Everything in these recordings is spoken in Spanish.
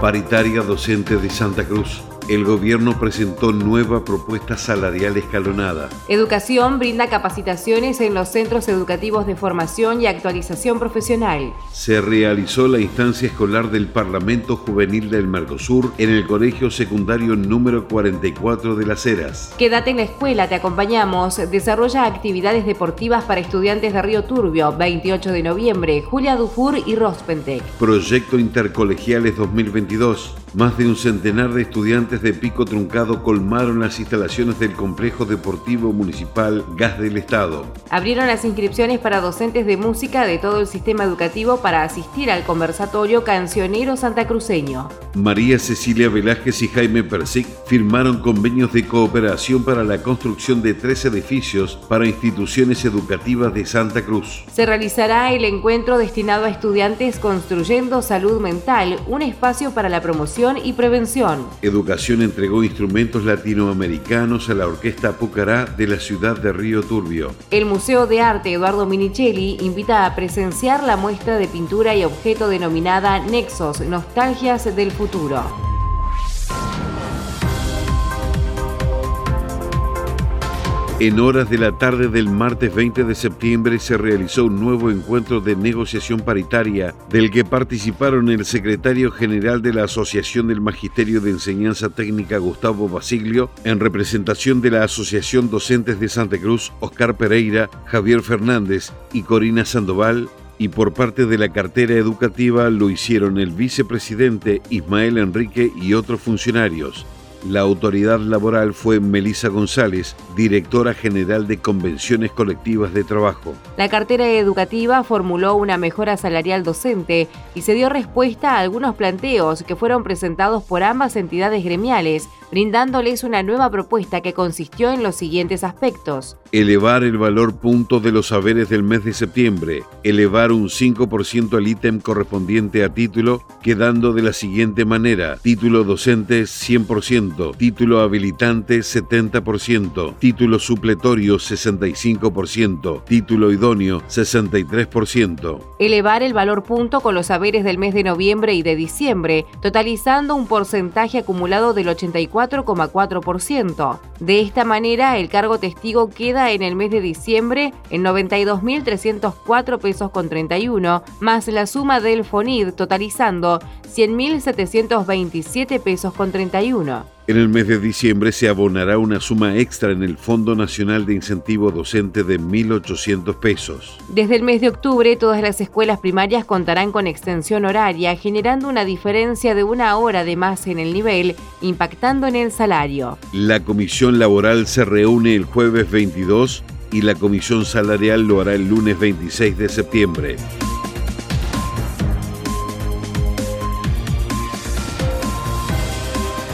Paritaria Docente de Santa Cruz el gobierno presentó nueva propuesta salarial escalonada. Educación brinda capacitaciones en los centros educativos de formación y actualización profesional. Se realizó la instancia escolar del Parlamento Juvenil del Mercosur en el Colegio Secundario número 44 de Las Heras. Quédate en la escuela, te acompañamos. Desarrolla actividades deportivas para estudiantes de Río Turbio, 28 de noviembre, Julia Dufour y Rospentec. Proyecto Intercolegiales 2022. Más de un centenar de estudiantes de Pico Truncado colmaron las instalaciones del Complejo Deportivo Municipal Gas del Estado. Abrieron las inscripciones para docentes de música de todo el sistema educativo para asistir al conversatorio Cancionero Santacruceño. María Cecilia Velázquez y Jaime Persic firmaron convenios de cooperación para la construcción de tres edificios para instituciones educativas de Santa Cruz. Se realizará el encuentro destinado a estudiantes construyendo salud mental, un espacio para la promoción y prevención. Educación entregó instrumentos latinoamericanos a la Orquesta Pucará de la ciudad de Río Turbio. El Museo de Arte Eduardo Minichelli invita a presenciar la muestra de pintura y objeto denominada Nexos, Nostalgias del Futuro. En horas de la tarde del martes 20 de septiembre se realizó un nuevo encuentro de negociación paritaria del que participaron el secretario general de la Asociación del Magisterio de Enseñanza Técnica Gustavo Basiglio, en representación de la Asociación Docentes de Santa Cruz Oscar Pereira, Javier Fernández y Corina Sandoval, y por parte de la cartera educativa lo hicieron el vicepresidente Ismael Enrique y otros funcionarios. La autoridad laboral fue Melisa González, directora general de Convenciones Colectivas de Trabajo. La cartera educativa formuló una mejora salarial docente y se dio respuesta a algunos planteos que fueron presentados por ambas entidades gremiales, brindándoles una nueva propuesta que consistió en los siguientes aspectos. Elevar el valor punto de los saberes del mes de septiembre, elevar un 5% el ítem correspondiente a título, quedando de la siguiente manera, título docente 100%, título habilitante 70%, título supletorio 65%, título idóneo 63%. Elevar el valor punto con los saberes del mes de noviembre y de diciembre, totalizando un porcentaje acumulado del 84,4%. De esta manera, el cargo testigo queda en el mes de diciembre en 92.304 pesos con 31, más la suma del FONID totalizando 100.727 pesos con 31. En el mes de diciembre se abonará una suma extra en el Fondo Nacional de Incentivo Docente de 1.800 pesos. Desde el mes de octubre, todas las escuelas primarias contarán con extensión horaria, generando una diferencia de una hora de más en el nivel, impactando en el salario. La comisión laboral se reúne el jueves 22 y la comisión salarial lo hará el lunes 26 de septiembre.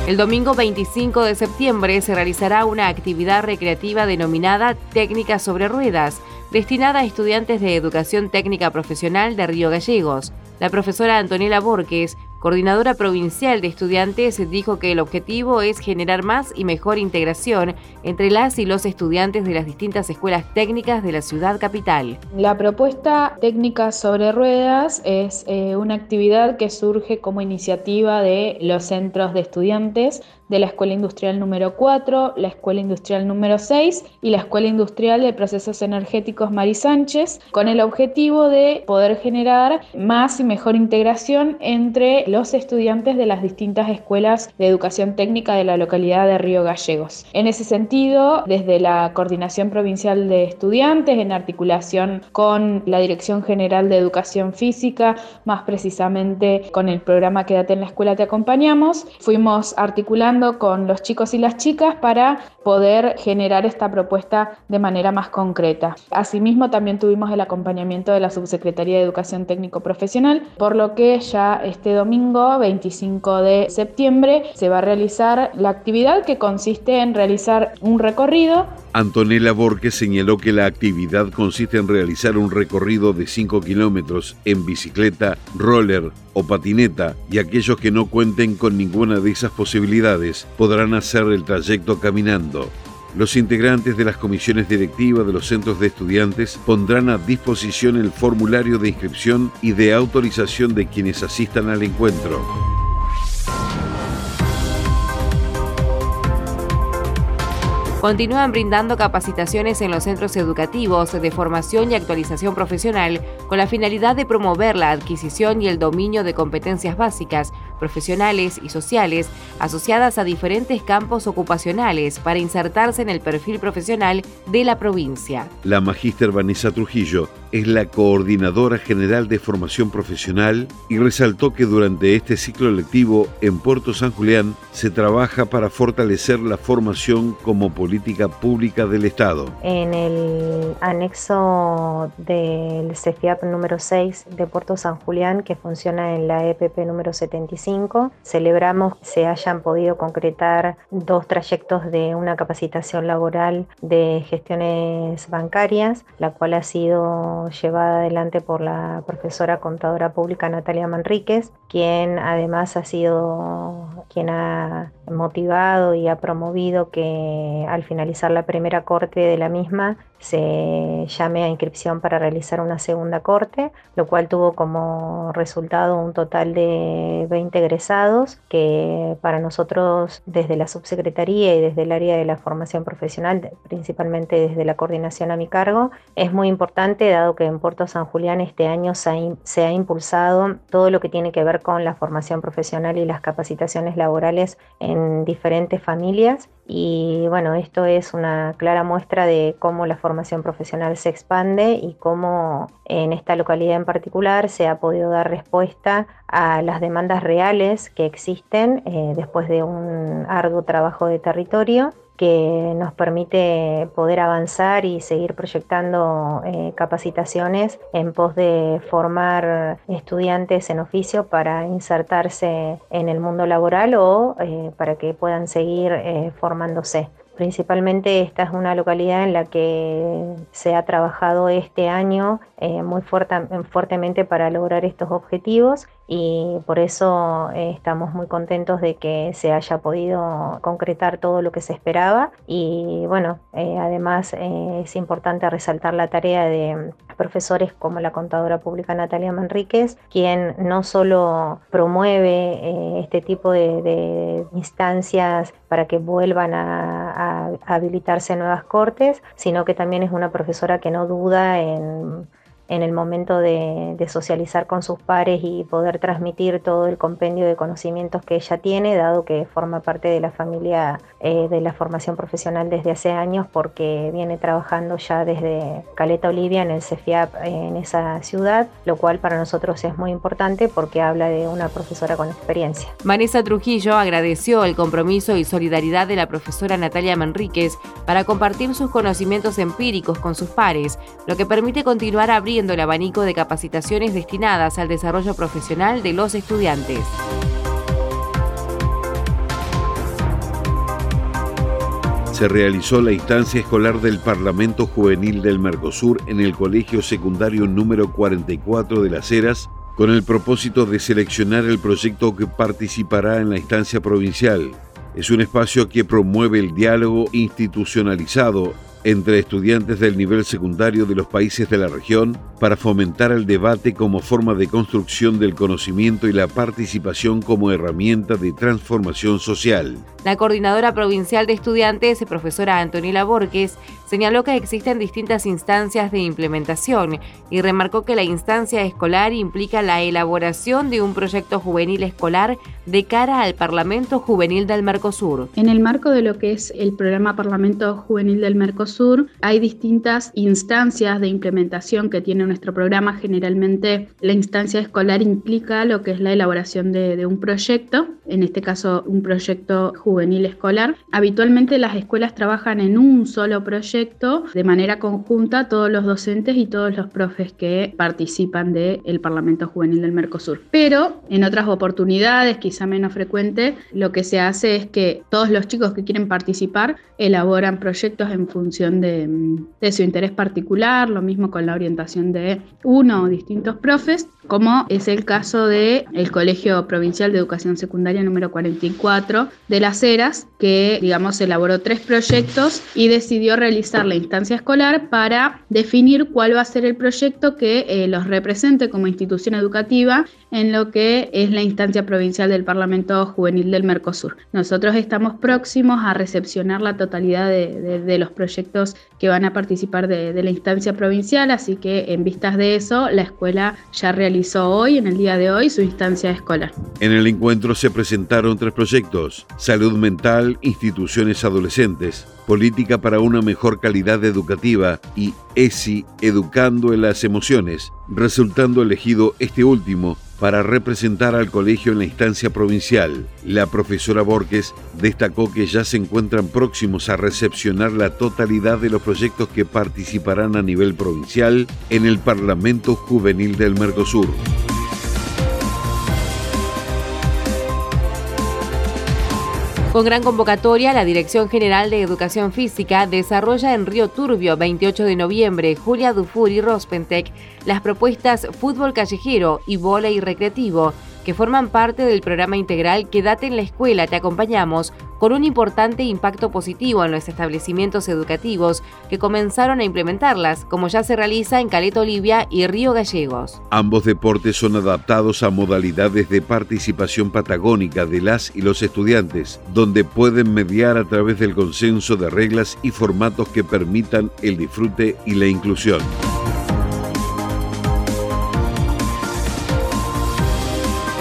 El domingo 25 de septiembre se realizará una actividad recreativa denominada Técnica sobre Ruedas, destinada a estudiantes de educación técnica profesional de Río Gallegos. La profesora Antonella Borges coordinadora provincial de estudiantes, dijo que el objetivo es generar más y mejor integración entre las y los estudiantes de las distintas escuelas técnicas de la ciudad capital. La propuesta técnica sobre ruedas es eh, una actividad que surge como iniciativa de los centros de estudiantes de la Escuela Industrial número 4, la Escuela Industrial número 6 y la Escuela Industrial de Procesos Energéticos Mari Sánchez, con el objetivo de poder generar más y mejor integración entre los estudiantes de las distintas escuelas de educación técnica de la localidad de Río Gallegos. En ese sentido, desde la Coordinación Provincial de Estudiantes, en articulación con la Dirección General de Educación Física, más precisamente con el programa Quédate en la Escuela Te Acompañamos, fuimos articulando con los chicos y las chicas para poder generar esta propuesta de manera más concreta. Asimismo, también tuvimos el acompañamiento de la Subsecretaría de Educación Técnico Profesional, por lo que ya este domingo, 25 de septiembre, se va a realizar la actividad que consiste en realizar un recorrido Antonella Borges señaló que la actividad consiste en realizar un recorrido de 5 kilómetros en bicicleta, roller o patineta y aquellos que no cuenten con ninguna de esas posibilidades podrán hacer el trayecto caminando. Los integrantes de las comisiones directivas de los centros de estudiantes pondrán a disposición el formulario de inscripción y de autorización de quienes asistan al encuentro. continúan brindando capacitaciones en los centros educativos de formación y actualización profesional con la finalidad de promover la adquisición y el dominio de competencias básicas, profesionales y sociales asociadas a diferentes campos ocupacionales para insertarse en el perfil profesional de la provincia. La magíster Vanessa Trujillo es la coordinadora general de formación profesional y resaltó que durante este ciclo lectivo en Puerto San Julián se trabaja para fortalecer la formación como política pública del Estado. En el anexo del CEFIAP número 6 de Puerto San Julián, que funciona en la EPP número 75, celebramos que se hayan podido concretar dos trayectos de una capacitación laboral de gestiones bancarias, la cual ha sido llevada adelante por la profesora contadora pública Natalia Manríquez, quien además ha sido quien ha motivado y ha promovido que al finalizar la primera corte de la misma se llame a inscripción para realizar una segunda corte, lo cual tuvo como resultado un total de 20 egresados, que para nosotros desde la subsecretaría y desde el área de la formación profesional, principalmente desde la coordinación a mi cargo, es muy importante dado que en Puerto San Julián este año se ha, se ha impulsado todo lo que tiene que ver con la formación profesional y las capacitaciones laborales en diferentes familias. Y bueno, esto es una clara muestra de cómo la formación profesional se expande y cómo en esta localidad en particular se ha podido dar respuesta a las demandas reales que existen eh, después de un arduo trabajo de territorio que nos permite poder avanzar y seguir proyectando eh, capacitaciones en pos de formar estudiantes en oficio para insertarse en el mundo laboral o eh, para que puedan seguir eh, formándose. Principalmente esta es una localidad en la que se ha trabajado este año muy fuertemente para lograr estos objetivos y por eso eh, estamos muy contentos de que se haya podido concretar todo lo que se esperaba. Y bueno, eh, además eh, es importante resaltar la tarea de profesores como la contadora pública Natalia Manríquez, quien no solo promueve este tipo de, instancias para que vuelvan a, a habilitarse nuevas cortes, sino que también es una profesora que no duda en en el momento de, socializar con sus pares y poder transmitir todo el compendio de conocimientos que ella tiene, dado que forma parte de la familia eh, de la formación profesional desde hace años, porque viene trabajando ya desde Caleta Olivia en el CEFIAP en esa ciudad, lo cual para nosotros es muy importante porque habla de una profesora con experiencia. Vanessa Trujillo agradeció el compromiso y solidaridad de la profesora Natalia Manríquez para compartir sus conocimientos empíricos con sus pares, lo que permite continuar abriendo el abanico de capacitaciones destinadas al desarrollo profesional de los estudiantes. se realizó la instancia escolar del Parlamento Juvenil del Mercosur en el Colegio Secundario número 44 de Las Heras, con el propósito de seleccionar el proyecto que participará en la instancia provincial. Es un espacio que promueve el diálogo institucionalizado entre estudiantes del nivel secundario de los países de la región para fomentar el debate como forma de construcción del conocimiento y la participación como herramienta de transformación social. La coordinadora provincial de estudiantes, profesora Antonella Borges, señaló que existen distintas instancias de implementación y remarcó que la instancia escolar implica la elaboración de un proyecto juvenil escolar de cara al Parlamento Juvenil del Mercosur. En el marco de lo que es el programa Parlamento Juvenil del Mercosur, hay distintas instancias de implementación que tiene nuestro programa. Generalmente la instancia escolar implica lo que es la elaboración de, un proyecto, en este caso un proyecto juvenil escolar. Habitualmente las escuelas trabajan en un solo proyecto de manera conjunta todos los docentes y todos los profes que participan del Parlamento Juvenil del Mercosur. Pero en otras oportunidades, quizá menos frecuente, lo que se hace es que todos los chicos que quieren participar elaboran proyectos en función de, de su interés particular, lo mismo con la orientación de uno o distintos profes, como es el caso del el Colegio Provincial de Educación Secundaria número 44 de Las Heras, que digamos elaboró tres proyectos y decidió realizar la instancia escolar para definir cuál va a ser el proyecto que eh, los represente como institución educativa en lo que es la instancia provincial del Parlamento Juvenil del Mercosur. Nosotros estamos próximos a recepcionar la totalidad de, los proyectos que van a participar de, de, la instancia provincial, así que en vistas de eso, la escuela ya realizó hoy, en el día de hoy, su instancia escolar. En el encuentro se presentaron tres proyectos, salud mental, instituciones adolescentes, política para una mejor calidad educativa y ESI, educando en las emociones, resultando elegido este último para representar al colegio en la instancia provincial. La profesora Borges destacó que ya se encuentran próximos a recepcionar la totalidad de los proyectos que participarán a nivel provincial en el Parlamento Juvenil del Mercosur. Con gran convocatoria, la Dirección General de Educación Física desarrolla en Río Turbio, 28 de noviembre, Julia Dufour y Rospentec, las propuestas Fútbol Callejero y y Recreativo, que forman parte del programa integral Quédate en la escuela, te acompañamos, con un importante impacto positivo en los establecimientos educativos que comenzaron a implementarlas, como ya se realiza en Caleta Olivia y Río Gallegos. Ambos deportes son adaptados a modalidades de participación patagónica de las y los estudiantes, donde pueden mediar a través del consenso de reglas y formatos que permitan el disfrute y la inclusión.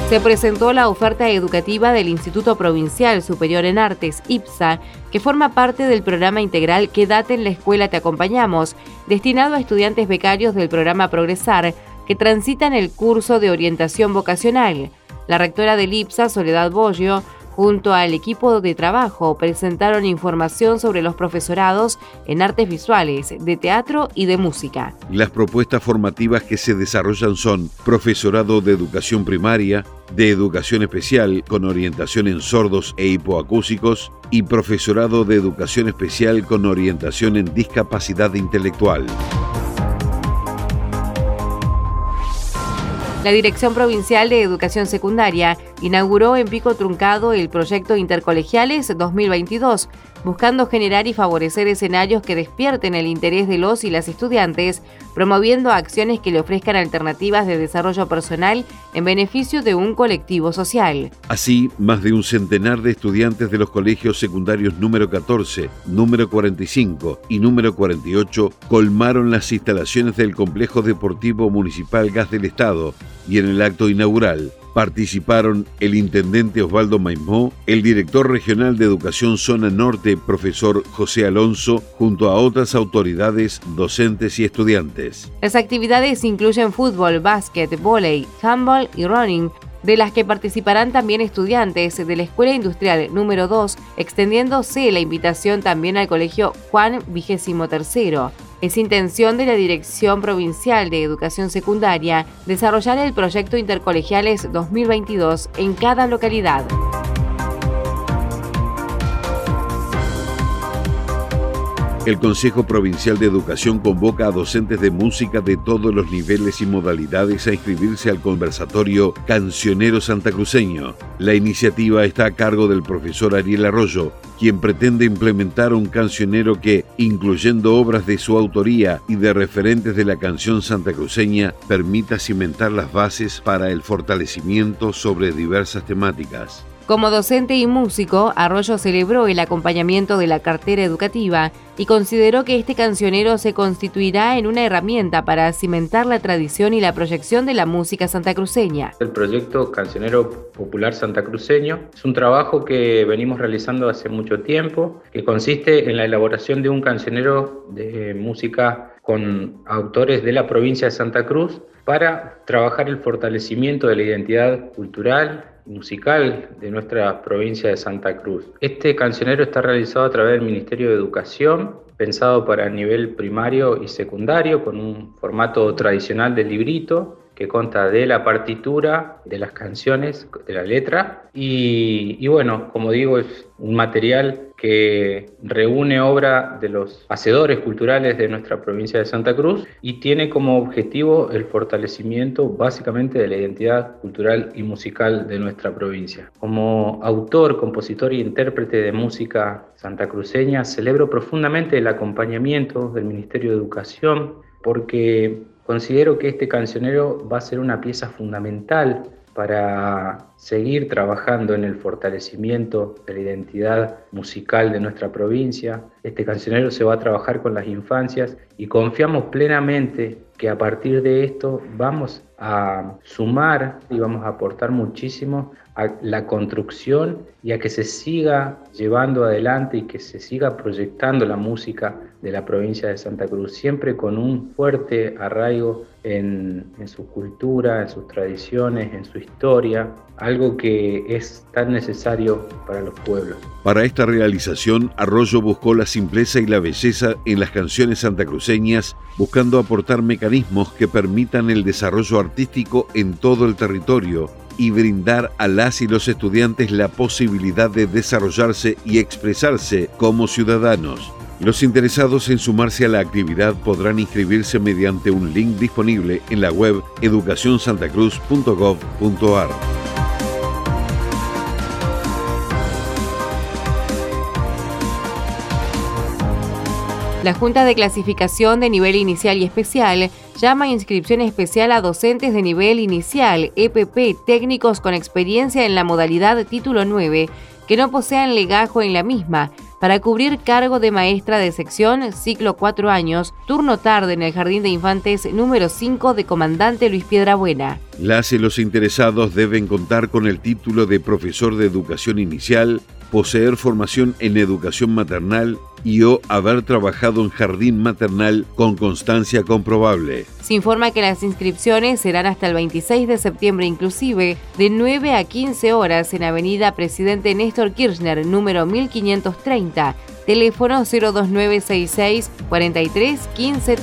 Se presentó la oferta educativa del Instituto Provincial Superior en Artes, IPSA, que forma parte del programa integral Quédate en la Escuela Te Acompañamos, destinado a estudiantes becarios del programa Progresar que transitan el curso de orientación vocacional. La rectora del IPSA, Soledad Bollo, Junto al equipo de trabajo presentaron información sobre los profesorados en artes visuales, de teatro y de música. Las propuestas formativas que se desarrollan son profesorado de educación primaria, de educación especial con orientación en sordos e hipoacúsicos y profesorado de educación especial con orientación en discapacidad intelectual. La Dirección Provincial de Educación Secundaria inauguró en Pico Truncado el proyecto Intercolegiales 2022, buscando generar y favorecer escenarios que despierten el interés de los y las estudiantes, promoviendo acciones que le ofrezcan alternativas de desarrollo personal en beneficio de un colectivo social. Así, más de un centenar de estudiantes de los colegios secundarios número 14, número 45 y número 48 colmaron las instalaciones del Complejo Deportivo Municipal Gas del Estado y en el acto inaugural Participaron el intendente Osvaldo Maimó, el director regional de Educación Zona Norte, profesor José Alonso, junto a otras autoridades, docentes y estudiantes. Las actividades incluyen fútbol, básquet, volei, handball y running, de las que participarán también estudiantes de la Escuela Industrial número 2, extendiéndose la invitación también al Colegio Juan XXIII. Es intención de la Dirección Provincial de Educación Secundaria desarrollar el proyecto Intercolegiales 2022 en cada localidad. El Consejo Provincial de Educación convoca a docentes de música de todos los niveles y modalidades a inscribirse al conversatorio Cancionero Santacruceño. La iniciativa está a cargo del profesor Ariel Arroyo, quien pretende implementar un cancionero que, incluyendo obras de su autoría y de referentes de la canción santacruceña, permita cimentar las bases para el fortalecimiento sobre diversas temáticas. Como docente y músico, Arroyo celebró el acompañamiento de la cartera educativa y consideró que este cancionero se constituirá en una herramienta para cimentar la tradición y la proyección de la música santacruceña. El proyecto Cancionero Popular Santacruceño es un trabajo que venimos realizando hace mucho tiempo, que consiste en la elaboración de un cancionero de música con autores de la provincia de Santa Cruz para trabajar el fortalecimiento de la identidad cultural, musical de nuestra provincia de Santa Cruz. Este cancionero está realizado a través del Ministerio de Educación, pensado para nivel primario y secundario, con un formato tradicional de librito que consta de la partitura, de las canciones, de la letra. Y, bueno, como digo, es un material que reúne obra de los hacedores culturales de nuestra provincia de Santa Cruz y tiene como objetivo el fortalecimiento básicamente de la identidad cultural y musical de nuestra provincia. Como autor, compositor e intérprete de música santacruceña, celebro profundamente el acompañamiento del Ministerio de Educación porque Considero que este cancionero va a ser una pieza fundamental para seguir trabajando en el fortalecimiento de la identidad musical de nuestra provincia. Este cancionero se va a trabajar con las infancias y confiamos plenamente que a partir de esto vamos a sumar y vamos a aportar muchísimo a la construcción y a que se siga llevando adelante y que se siga proyectando la música de la provincia de Santa Cruz, siempre con un fuerte arraigo en, en su cultura, en sus tradiciones, en su historia, algo que es tan necesario para los pueblos. Para esta realización, Arroyo buscó la simpleza y la belleza en las canciones santacruceñas, buscando aportar mecanismos que permitan el desarrollo artístico en todo el territorio y brindar a las y los estudiantes la posibilidad de desarrollarse y expresarse como ciudadanos. Los interesados en sumarse a la actividad podrán inscribirse mediante un link disponible en la web educacionsantacruz.gov.ar. La Junta de Clasificación de Nivel Inicial y Especial llama a inscripción especial a docentes de nivel inicial, EPP, técnicos con experiencia en la modalidad Título 9, que no posean legajo en la misma, para cubrir cargo de maestra de sección, ciclo 4 años, turno tarde en el Jardín de Infantes número 5 de Comandante Luis Piedrabuena. Las y los interesados deben contar con el título de profesor de educación inicial, poseer formación en educación maternal y o haber trabajado en jardín maternal con constancia comprobable. Se informa que las inscripciones serán hasta el 26 de septiembre inclusive, de 9 a 15 horas en Avenida Presidente Néstor Kirchner, número 1530, teléfono 02966 43 15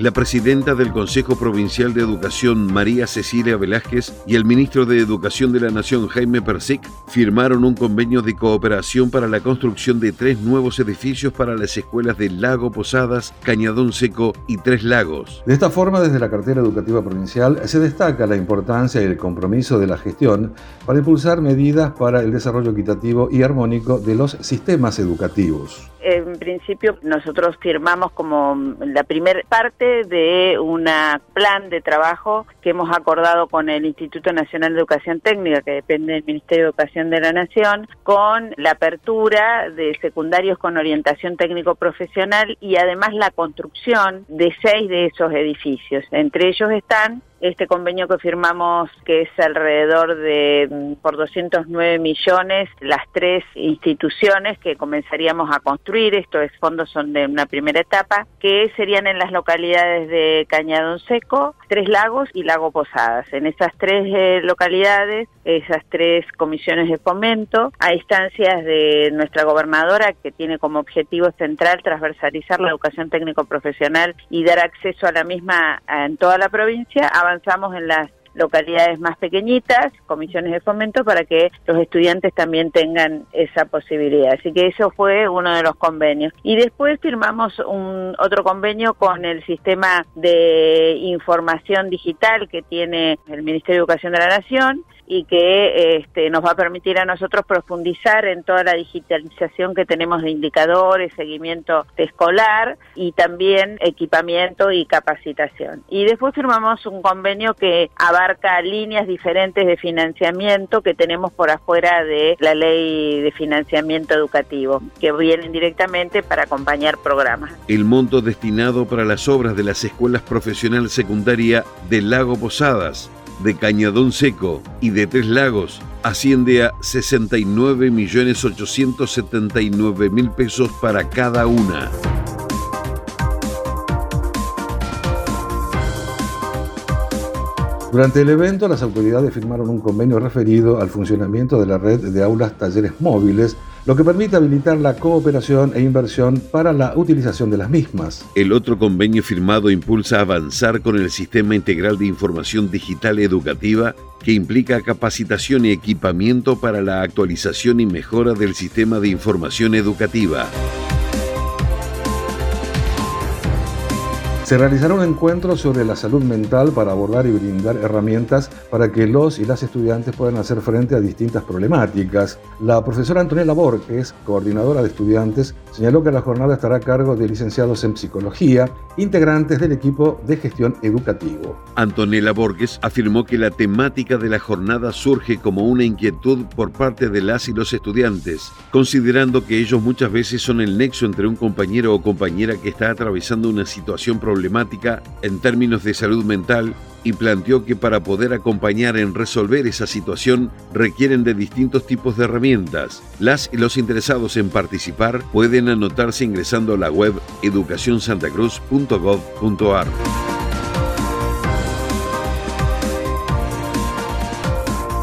la presidenta del Consejo Provincial de Educación, María Cecilia Velázquez, y el ministro de Educación de la Nación, Jaime Persic, firmaron un convenio de cooperación para la construcción de tres nuevos edificios para las escuelas de Lago Posadas, Cañadón Seco y Tres Lagos. De esta forma, desde la cartera educativa provincial se destaca la importancia y el compromiso de la gestión para impulsar medidas para el desarrollo equitativo y armónico de los sistemas educativos. En principio, nosotros firmamos como la primera parte de un plan de trabajo que hemos acordado con el Instituto Nacional de Educación Técnica, que depende del Ministerio de Educación de la Nación, con la apertura de secundarios con orientación técnico-profesional y además la construcción de seis de esos edificios. Entre ellos están este convenio que firmamos, que es alrededor de mm, por 209 millones, las tres instituciones que comenzaríamos a construir, estos fondos son de una primera etapa, que serían en las localidades de Cañadón Seco, Tres Lagos y Lago Posadas. En esas tres eh, localidades, esas tres comisiones de fomento, a instancias de nuestra gobernadora, que tiene como objetivo central transversalizar la educación técnico-profesional y dar acceso a la misma en toda la provincia, avanzamos en las localidades más pequeñitas, comisiones de fomento, para que los estudiantes también tengan esa posibilidad. Así que eso fue uno de los convenios. Y después firmamos un otro convenio con el sistema de información digital que tiene el Ministerio de Educación de la Nación y que este, nos va a permitir a nosotros profundizar en toda la digitalización que tenemos de indicadores, seguimiento escolar y también equipamiento y capacitación. Y después firmamos un convenio que abarca líneas diferentes de financiamiento que tenemos por afuera de la ley de financiamiento educativo, que vienen directamente para acompañar programas. El monto destinado para las obras de las escuelas profesional secundaria de Lago Posadas de Cañadón Seco y de Tres Lagos asciende a 69.879.000 pesos para cada una. Durante el evento, las autoridades firmaron un convenio referido al funcionamiento de la red de aulas talleres móviles lo que permite habilitar la cooperación e inversión para la utilización de las mismas. El otro convenio firmado impulsa avanzar con el Sistema Integral de Información Digital Educativa que implica capacitación y equipamiento para la actualización y mejora del sistema de información educativa. Se realizará un encuentro sobre la salud mental para abordar y brindar herramientas para que los y las estudiantes puedan hacer frente a distintas problemáticas. La profesora Antonella Borges, coordinadora de estudiantes, señaló que la jornada estará a cargo de licenciados en psicología, integrantes del equipo de gestión educativo. Antonella Borges afirmó que la temática de la jornada surge como una inquietud por parte de las y los estudiantes, considerando que ellos muchas veces son el nexo entre un compañero o compañera que está atravesando una situación problemática problemática en términos de salud mental y planteó que para poder acompañar en resolver esa situación requieren de distintos tipos de herramientas. Las y los interesados en participar pueden anotarse ingresando a la web educacionsantacruz.gov.ar.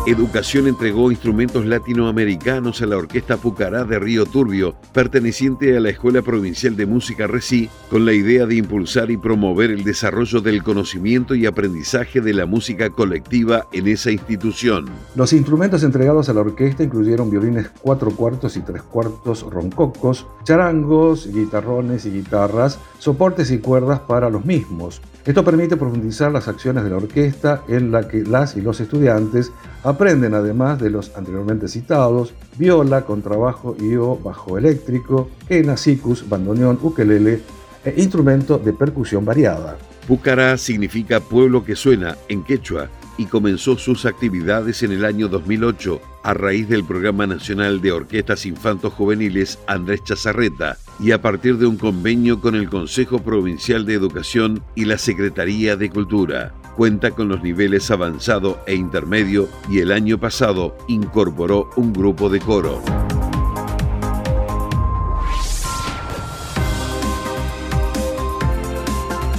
Educación entregó instrumentos latinoamericanos a la Orquesta Pucará de Río Turbio, perteneciente a la Escuela Provincial de Música RECI, con la idea de impulsar y promover el desarrollo del conocimiento y aprendizaje de la música colectiva en esa institución. Los instrumentos entregados a la orquesta incluyeron violines cuatro cuartos y tres cuartos roncocos, charangos, guitarrones y guitarras, soportes y cuerdas para los mismos. Esto permite profundizar las acciones de la orquesta en la que las y los estudiantes aprenden además de los anteriormente citados viola, contrabajo y o bajo eléctrico, quena, sicus, bandoneón, ukelele e instrumento de percusión variada. Pucará significa pueblo que suena en quechua y comenzó sus actividades en el año 2008 a raíz del Programa Nacional de Orquestas Infantos Juveniles Andrés Chazarreta y a partir de un convenio con el Consejo Provincial de Educación y la Secretaría de Cultura. Cuenta con los niveles avanzado e intermedio y el año pasado incorporó un grupo de coro.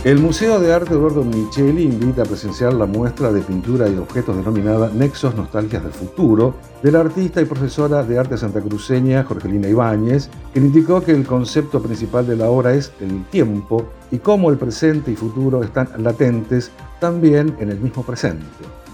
El Museo de Arte Eduardo Micheli invita a presenciar la muestra de pintura y objetos denominada Nexos Nostalgias del Futuro de la artista y profesora de arte santacruceña Jorgelina Ibáñez, que indicó que el concepto principal de la obra es el tiempo y cómo el presente y futuro están latentes también en el mismo presente.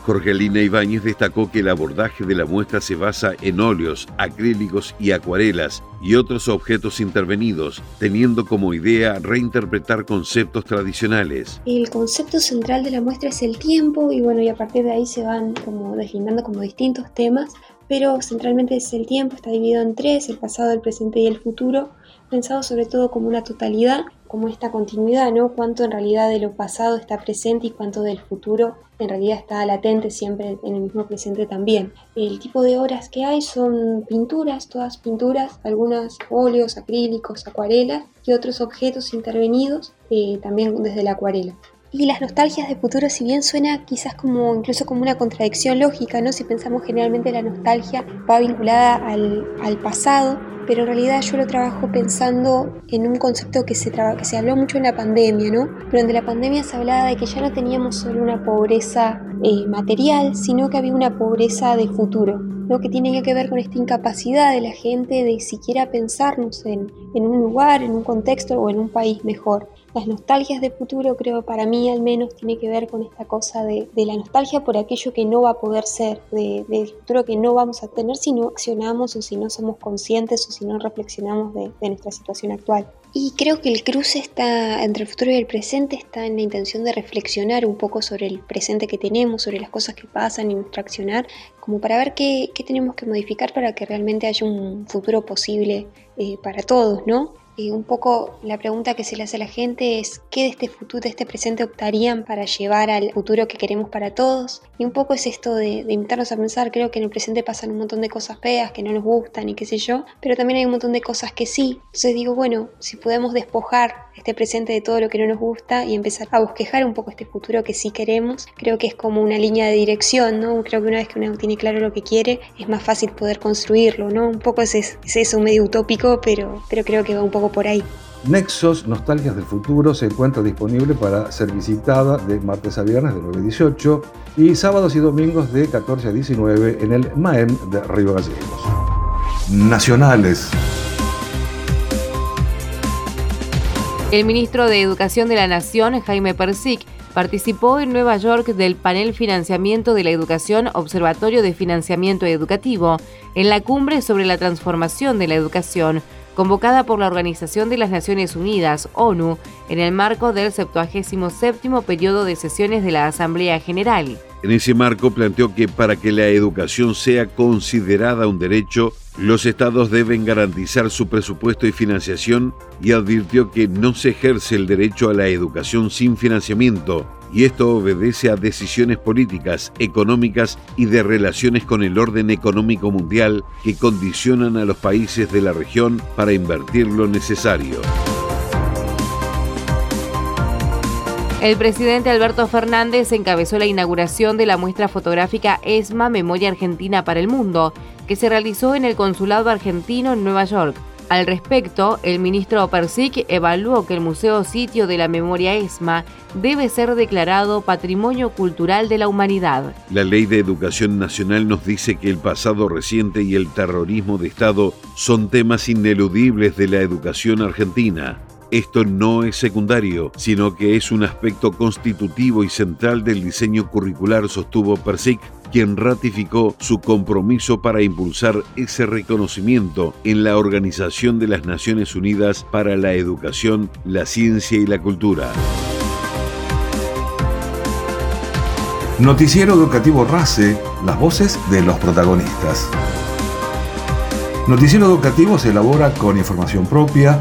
Jorgelina Ibáñez destacó que el abordaje de la muestra se basa en óleos, acrílicos y acuarelas y otros objetos intervenidos, teniendo como idea reinterpretar conceptos tradicionales. El concepto central de la muestra es el tiempo y bueno, y a partir de ahí se van como deslinando como distintos temas, pero centralmente es el tiempo, está dividido en tres, el pasado, el presente y el futuro, pensado sobre todo como una totalidad, como esta continuidad, ¿no? Cuánto en realidad de lo pasado está presente y cuánto del futuro en realidad está latente siempre en el mismo presente también. El tipo de obras que hay son pinturas, todas pinturas, algunas óleos, acrílicos, acuarelas y otros objetos intervenidos eh, también desde la acuarela. Y las nostalgias de futuro, si bien suena quizás como incluso como una contradicción lógica, ¿no? Si pensamos generalmente la nostalgia va vinculada al, pasado, pero en realidad yo lo trabajo pensando en un concepto que se, que se habló mucho en la pandemia, ¿no? Durante la pandemia se hablaba de que ya no teníamos solo una pobreza eh, material, sino que había una pobreza de futuro, ¿no? Que tiene que ver con esta incapacidad de la gente de siquiera pensarnos en, en un lugar, en un contexto o en un país mejor las nostalgias de futuro creo para mí al menos tiene que ver con esta cosa de, la nostalgia por aquello que no va a poder ser, del futuro que no vamos a tener si no accionamos o si no somos conscientes o si no reflexionamos de, nuestra situación actual. Y creo que el cruce está entre el futuro y el presente, está en la intención de reflexionar un poco sobre el presente que tenemos, sobre las cosas que pasan y nuestro accionar, como para ver qué, tenemos que modificar para que realmente haya un futuro posible eh, para todos, ¿no? Un poco la pregunta que se le hace a la gente es qué de este futuro, de este presente optarían para llevar al futuro que queremos para todos. Y un poco es esto de, de invitarnos a pensar, creo que en el presente pasan un montón de cosas feas que no nos gustan y qué sé yo, pero también hay un montón de cosas que sí. Entonces digo, bueno, si podemos despojar este presente de todo lo que no nos gusta y empezar a bosquejar un poco este futuro que sí queremos, creo que es como una línea de dirección, ¿no? Creo que una vez que uno tiene claro lo que quiere, es más fácil poder construirlo, ¿no? Un poco es, es eso, medio utópico, pero, pero creo que va un poco por ahí. Nexos Nostalgias del Futuro se encuentra disponible para ser visitada de martes a viernes de 9 a 18 y sábados y domingos de 14 a 19 en el MAEM de Río Gallegos. Nacionales. El ministro de Educación de la Nación, Jaime Persic, participó en Nueva York del panel Financiamiento de la Educación Observatorio de Financiamiento Educativo en la cumbre sobre la transformación de la educación convocada por la Organización de las Naciones Unidas, ONU, en el marco del 77 periodo de sesiones de la Asamblea General. En ese marco planteó que para que la educación sea considerada un derecho, los estados deben garantizar su presupuesto y financiación y advirtió que no se ejerce el derecho a la educación sin financiamiento y esto obedece a decisiones políticas, económicas y de relaciones con el orden económico mundial que condicionan a los países de la región para invertir lo necesario. El presidente Alberto Fernández encabezó la inauguración de la muestra fotográfica ESMA Memoria Argentina para el Mundo, que se realizó en el Consulado Argentino en Nueva York. Al respecto, el ministro Persic evaluó que el Museo Sitio de la Memoria ESMA debe ser declarado Patrimonio Cultural de la Humanidad. La Ley de Educación Nacional nos dice que el pasado reciente y el terrorismo de Estado son temas ineludibles de la educación argentina. Esto no es secundario, sino que es un aspecto constitutivo y central del diseño curricular, sostuvo Persic, quien ratificó su compromiso para impulsar ese reconocimiento en la Organización de las Naciones Unidas para la Educación, la Ciencia y la Cultura. Noticiero Educativo RACE, las voces de los protagonistas. Noticiero Educativo se elabora con información propia,